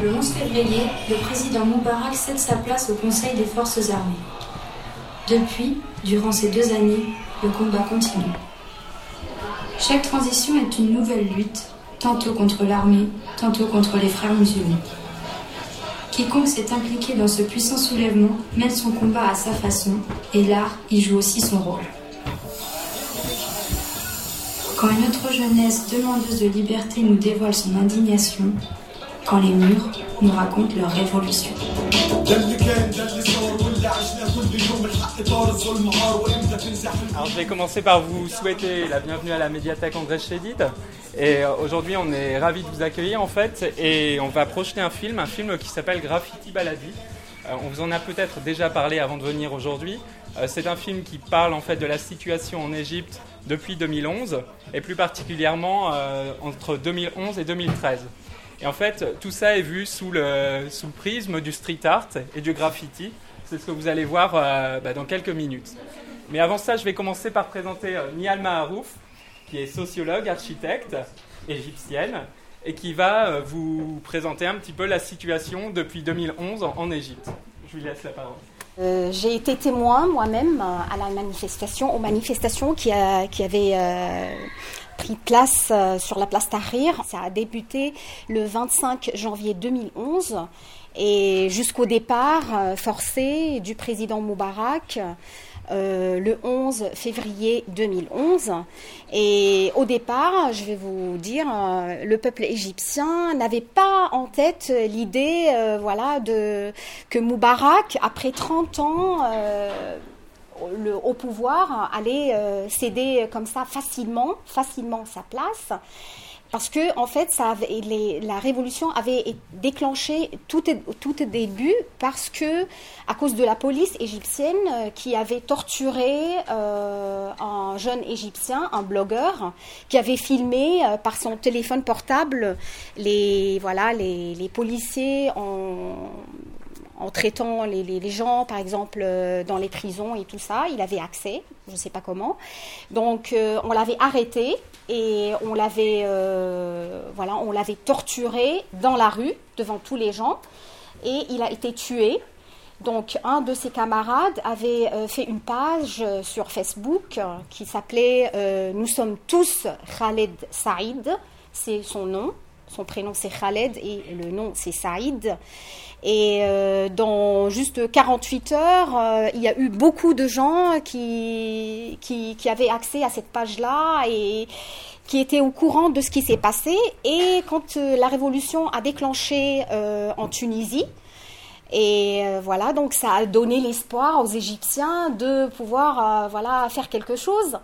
Le 11 février, le président Moubarak cède sa place au Conseil des forces armées. Depuis, durant ces deux années, le combat continue. Chaque transition est une nouvelle lutte, tantôt contre l'armée, tantôt contre les frères musulmans. Quiconque s'est impliqué dans ce puissant soulèvement mène son combat à sa façon, et l'art y joue aussi son rôle. Quand une autre jeunesse demandeuse de liberté nous dévoile son indignation, les murs nous racontent leur révolution. Alors je vais commencer par vous souhaiter la bienvenue à la médiathèque André Chédid. Et euh, aujourd'hui on est ravis de vous accueillir en fait et on va projeter un film, un film qui s'appelle Graffiti Baladi. Euh, on vous en a peut-être déjà parlé avant de venir aujourd'hui. Euh, c'est un film qui parle en fait de la situation en Égypte depuis 2011 et plus particulièrement entre 2011 et 2013. Et en fait, tout ça est vu sous le, prisme du street art et du graffiti. C'est ce que vous allez voir euh, bah, dans quelques minutes. Mais avant ça, je vais commencer par présenter euh, Nial Maharouf, qui est sociologue, architecte, égyptienne, et qui va euh, vous présenter un petit peu la situation depuis 2011 en, Égypte. Je lui laisse la parole. j'ai été témoin moi-même à la manifestation, aux manifestations qui avaient pris place sur la place Tahrir. Ça a débuté le 25 janvier 2011 et jusqu'au départ euh, forcé du président Moubarak. Euh, le 11 février 2011. Et au départ, je vais vous dire, euh, le peuple égyptien n'avait pas en tête l'idée voilà, de, que Moubarak, après 30 ans, le, au pouvoir, allait céder comme ça facilement, facilement sa place. Parce que en fait, la révolution avait déclenché tout, tout début parce que à cause de la police égyptienne euh, qui avait torturé euh, un jeune égyptien, un blogueur, qui avait filmé euh, par son téléphone portable les voilà les, les policiers en en traitant les, gens, par exemple, euh, dans les prisons et tout ça. Il avait accès, je ne sais pas comment. Donc, euh, on l'avait arrêté et on l'avait, euh, voilà, on l'avait torturé dans la rue devant tous les gens et il a été tué. Donc, un de ses camarades avait fait une page sur Facebook qui s'appelait Nous sommes tous Khaled Saïd, c'est son nom. Son prénom c'est Khaled et le nom c'est Saïd. Et euh, dans juste 48 heures, euh, il y a eu beaucoup de gens qui, qui, avaient accès à cette page-là et qui étaient au courant de ce qui s'est passé. Et quand euh, la révolution a déclenché en Tunisie, et euh, voilà, donc ça a donné l'espoir aux Égyptiens de pouvoir euh, voilà, faire quelque chose.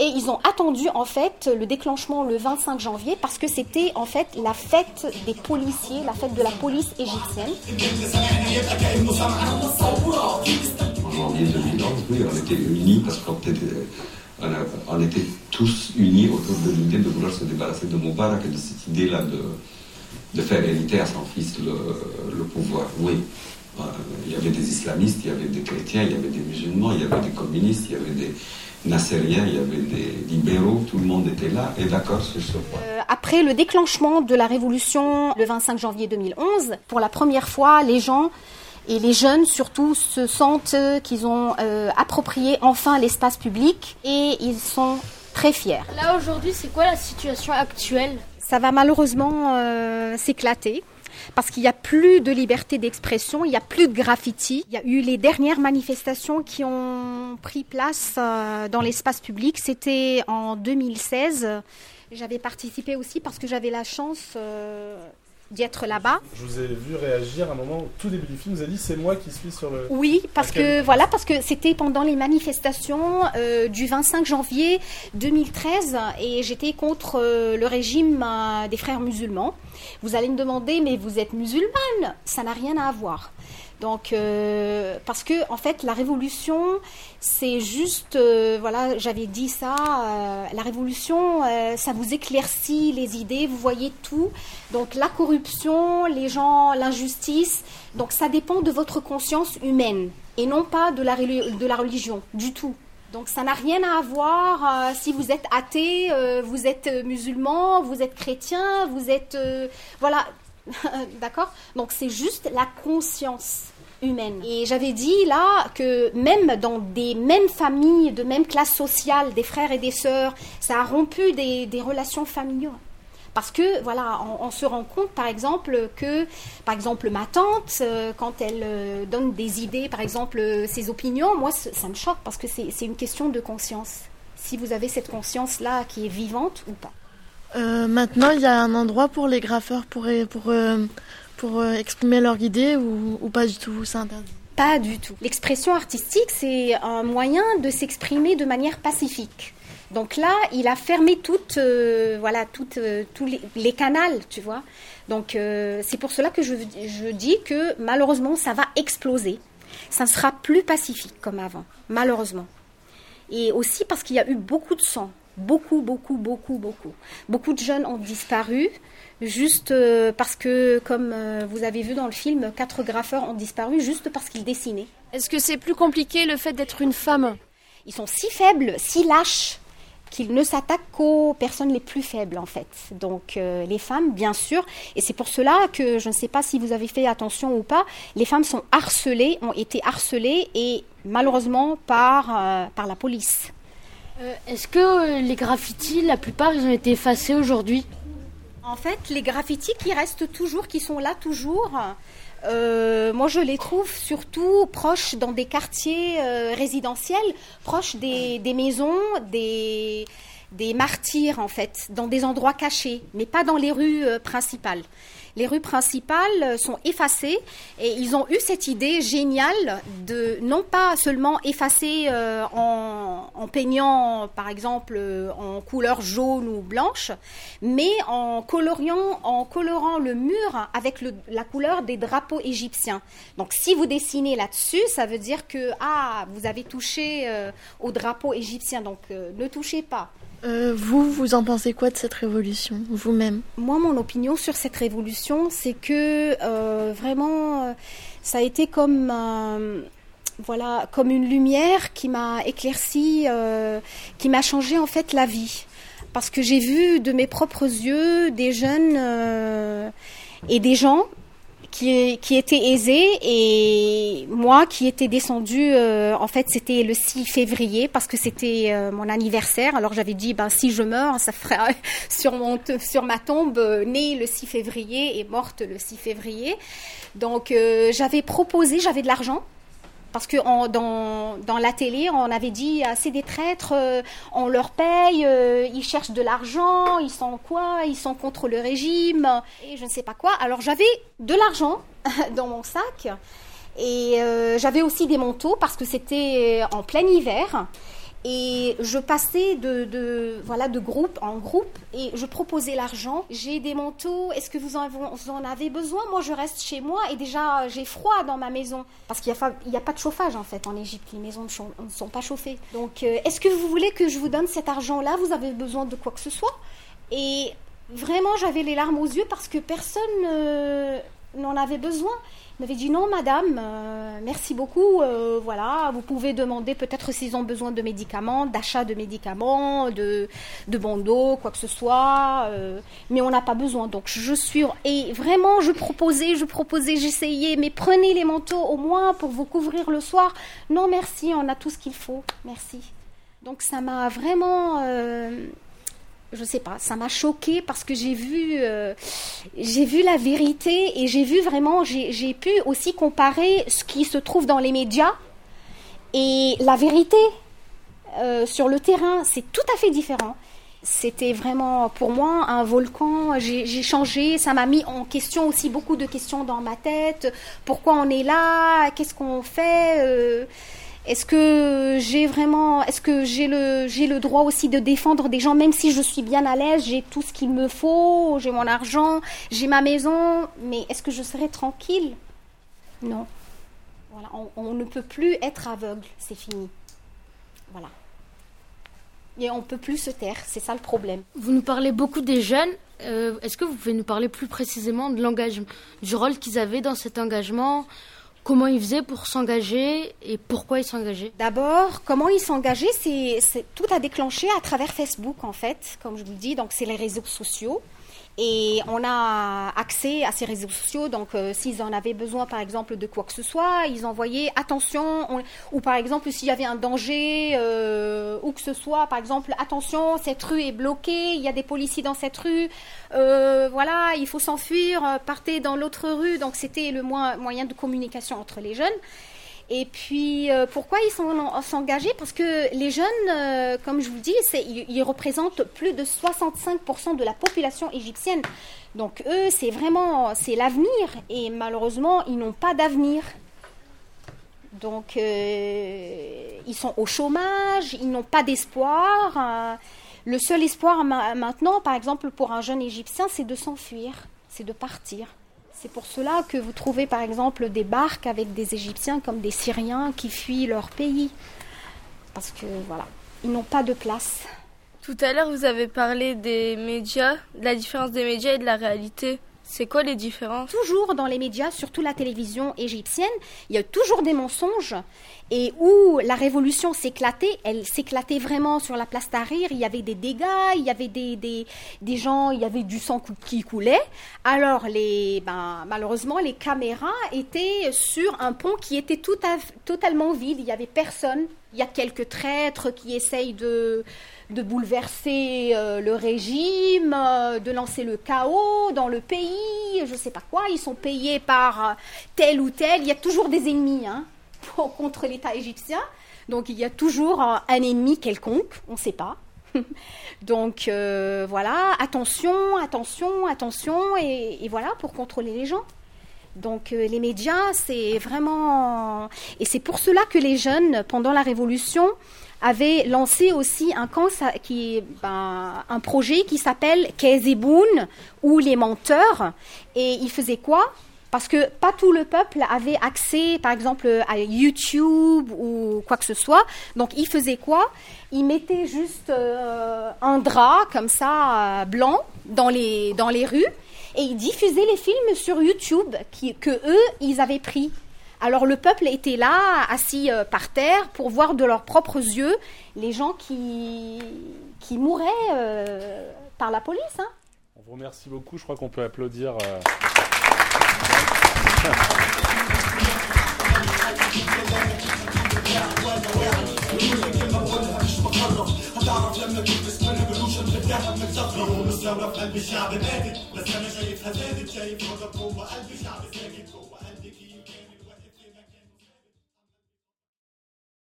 Et ils ont attendu en fait le déclenchement le 25 janvier parce que c'était en fait la fête des policiers, la fête de la police égyptienne. En janvier 2011, oui, on était unis parce qu'on était, on était tous unis autour de l'idée de vouloir se débarrasser de Moubarak et de cette idée-là de, de faire hériter à son fils le, le pouvoir. Oui. Euh, il y avait des islamistes, il y avait des chrétiens, il y avait des musulmans, il y avait des communistes, il y avait des nassériens, il y avait des libéraux, tout le monde était là et d'accord sur ce point. Euh, après le déclenchement de la révolution le 25 janvier 2011, pour la première fois, les gens et les jeunes surtout se sentent qu'ils ont euh, approprié enfin l'espace public et ils sont très fiers. Là aujourd'hui, c'est quoi la situation actuelle? Ça va malheureusement s'éclater parce qu'il n'y a plus de liberté d'expression, il n'y a plus de graffiti. Il y a eu les dernières manifestations qui ont pris place euh, dans l'espace public, c'était en 2016. J'avais participé aussi parce que j'avais la chance euh, d'y être là-bas. Je vous ai vu réagir à un moment, au tout début du film, vous avez dit c'est moi qui suis sur le. Oui, parce que voilà, parce que c'était pendant les manifestations euh, du 25 janvier 2013 et j'étais contre le régime des frères musulmans. Vous allez me demander, mais vous êtes musulmane? Ça n'a rien à voir. Donc, euh, parce que en fait, la révolution, c'est juste, euh, voilà, j'avais dit ça. Euh, la révolution, ça vous éclaircit les idées, vous voyez tout. Donc, la corruption, les gens, l'injustice. Donc, ça dépend de votre conscience humaine et non pas de la, de la religion, du tout. Donc ça n'a rien à voir si vous êtes athée, vous êtes musulman, vous êtes chrétien, vous êtes... Voilà, D'accord Donc c'est juste la conscience humaine. Et j'avais dit là que même dans des mêmes familles, de même classe sociale, des frères et des sœurs, ça a rompu des, relations familiales. Parce que, voilà, on, se rend compte, par exemple, que, par exemple, ma tante, euh, quand elle euh, donne des idées, par exemple, euh, ses opinions, moi, ça me choque parce que c'est une question de conscience. Si vous avez cette conscience-là qui est vivante ou pas. Maintenant, il y a un endroit pour les graffeurs pour, pour, pour exprimer leurs idées ou, pas du tout C'est interdit? Pas du tout. L'expression artistique, c'est un moyen de s'exprimer de manière pacifique. Donc là, il a fermé toutes, euh, voilà, toutes, euh, tous les, canaux, tu vois. Donc euh, c'est pour cela que je, je, dis que malheureusement, ça va exploser. Ça ne sera plus pacifique comme avant, malheureusement. Et aussi parce qu'il y a eu beaucoup de sang, beaucoup, beaucoup, beaucoup, beaucoup. Beaucoup de jeunes ont disparu juste parce que, comme vous avez vu dans le film, quatre graffeurs ont disparu juste parce qu'ils dessinaient. Est-ce que c'est plus compliqué le fait d'être une femme? Ils sont si faibles, si lâches qu'il ne s'attaque qu'aux personnes les plus faibles en fait. Donc euh, les femmes, bien sûr, et c'est pour cela que je ne sais pas si vous avez fait attention ou pas, les femmes sont harcelées, ont été harcelées et malheureusement par, euh, par la police. Euh, est-ce que les graffitis, la plupart, ils ont été effacés aujourd'hui En fait, les graffitis qui restent toujours, qui sont là toujours, euh, moi, je les trouve surtout proches dans des quartiers euh, résidentiels, proches des, maisons, des, des martyrs en fait, dans des endroits cachés, mais pas dans les rues euh, principales les rues principales sont effacées et ils ont eu cette idée géniale de non pas seulement effacer euh, en, peignant par exemple euh, en couleur jaune ou blanche, mais en coloriant, colorant le mur avec la couleur des drapeaux égyptiens. Donc si vous dessinez là-dessus, ça veut dire que ah vous avez touché euh, au drapeau égyptien, donc ne touchez pas. Euh, vous, vous en pensez quoi de cette révolution, vous-même? Moi, mon opinion sur cette révolution, c'est que euh, vraiment, euh, ça a été comme, voilà, comme une lumière qui m'a éclairci, qui m'a changé en fait la vie. Parce que j'ai vu de mes propres yeux des jeunes et des gens qui, était aisé et moi qui était descendue, euh, en fait c'était le 6 février parce que c'était euh, mon anniversaire. Alors j'avais dit, ben si je meurs, ça ferait sur, mon, sur ma tombe, euh, née le 6 février et morte le 6 février. Donc j'avais proposé, j'avais de l'argent parce que dans, la télé, on avait dit c'est des traîtres, euh, on leur paye, euh, ils cherchent de l'argent, ils sont quoi Ils sont contre le régime et je ne sais pas quoi. Alors j'avais de l'argent dans mon sac et euh, j'avais aussi des manteaux parce que c'était en plein hiver. Et je passais de, de, voilà, de groupe en groupe et je proposais l'argent. J'ai des manteaux, est-ce que vous en, avez besoin? Moi, je reste chez moi et déjà, j'ai froid dans ma maison. Parce qu'il n'y a, a, pas de chauffage en fait en Égypte. Les maisons ne sont, pas chauffées. Donc, euh, est-ce que vous voulez que je vous donne cet argent-là? Vous avez besoin de quoi que ce soit? Et vraiment, j'avais les larmes aux yeux parce que personne euh, n'en avait besoin m'avait dit non madame, euh, merci beaucoup, euh, voilà, vous pouvez demander peut-être s'ils ont besoin de médicaments, d'achat de médicaments, de, de bandeaux, quoi que ce soit, euh, mais on n'a pas besoin. Donc je suis et vraiment je proposais, je proposais, j'essayais, mais prenez les manteaux au moins pour vous couvrir le soir. Non merci, on a tout ce qu'il faut, merci. Donc ça m'a vraiment je sais pas, ça m'a choqué parce que j'ai vu, euh, j'ai vu la vérité et j'ai vu vraiment, j'ai pu aussi comparer ce qui se trouve dans les médias et la vérité euh, sur le terrain. C'est tout à fait différent. C'était vraiment pour moi un volcan. J'ai changé, ça m'a mis en question aussi beaucoup de questions dans ma tête. Pourquoi on est là? Qu'est-ce qu'on fait? Euh, est-ce que j'ai vraiment, est-ce que j'ai le, droit aussi de défendre des gens, même si je suis bien à l'aise, j'ai tout ce qu'il me faut, j'ai mon argent, j'ai ma maison, mais est-ce que je serai tranquille? Non. Voilà, on, ne peut plus être aveugle, c'est fini. Voilà. Et on ne peut plus se taire, c'est ça le problème. Vous nous parlez beaucoup des jeunes. Euh, est-ce que vous pouvez nous parler plus précisément de l'engagement, du rôle qu'ils avaient dans cet engagement Comment ils faisaient pour s'engager et pourquoi ils s'engageaient D'abord, comment ils s'engageaient, c'est tout a déclenché à travers Facebook en fait, comme je vous le dis, donc c'est les réseaux sociaux. Et on a accès à ces réseaux sociaux, donc euh, s'ils en avaient besoin, par exemple, de quoi que ce soit, ils envoyaient attention, on- ou par exemple, s'il y avait un danger, euh, ou que ce soit, par exemple, attention, cette rue est bloquée, il y a des policiers dans cette rue, euh, voilà, il faut s'enfuir, partez dans l'autre rue. Donc c'était le moyen de communication entre les jeunes. Et puis, euh, pourquoi ils sont en- s'engager? Parce que les jeunes, euh, comme je vous dis, ils, représentent plus de 65% de la population égyptienne. Donc eux, c'est vraiment, l'avenir. Et malheureusement, ils n'ont pas d'avenir. Donc, euh, ils sont au chômage, ils n'ont pas d'espoir. euh, le seul espoir ma- maintenant, par exemple, pour un jeune Égyptien, c'est de s'enfuir, c'est de partir. C'est pour cela que vous trouvez, par exemple, des barques avec des Égyptiens comme des Syriens qui fuient leur pays. Parce que, voilà, ils n'ont pas de place. Tout à l'heure, vous avez parlé des médias, de la différence des médias et de la réalité. C'est quoi les différences Toujours dans les médias, surtout la télévision égyptienne, il y a toujours des mensonges. Et où la révolution s'éclatait, elle s'éclatait vraiment sur la place Tahrir. Il y avait des dégâts, il y avait des, des, des gens, il y avait du sang qui coulait. Alors, les, ben, malheureusement, les caméras étaient sur un pont qui était tout à, totalement vide. Il n'y avait personne. Il y a quelques traîtres qui essayent de, de bouleverser euh, le régime, euh, de lancer le chaos dans le pays, je sais pas quoi. Ils sont payés par euh, tel ou tel. Il y a toujours des ennemis hein, pour- contre l'État égyptien. Donc il y a toujours un ennemi quelconque, on ne sait pas. Donc voilà, attention, attention, attention, et, voilà pour contrôler les gens. Donc les médias, c'est vraiment... Et c'est pour cela que les jeunes, pendant la Révolution, avaient lancé aussi un, ben, projet qui s'appelle Kezeboun, ou les menteurs. Et ils faisaient quoi? Parce que pas tout le peuple avait accès, par exemple, à YouTube ou quoi que ce soit. Donc, ils faisaient quoi? Ils mettaient juste euh, un drap comme ça, euh, blanc, dans les, dans les rues, et ils diffusaient les films sur YouTube qui, que eux, ils avaient pris. Alors le peuple était là, assis euh, par terre, pour voir de leurs propres yeux les gens qui, qui mouraient euh, par la police. Hein. On vous remercie beaucoup. Je crois qu'on peut applaudir.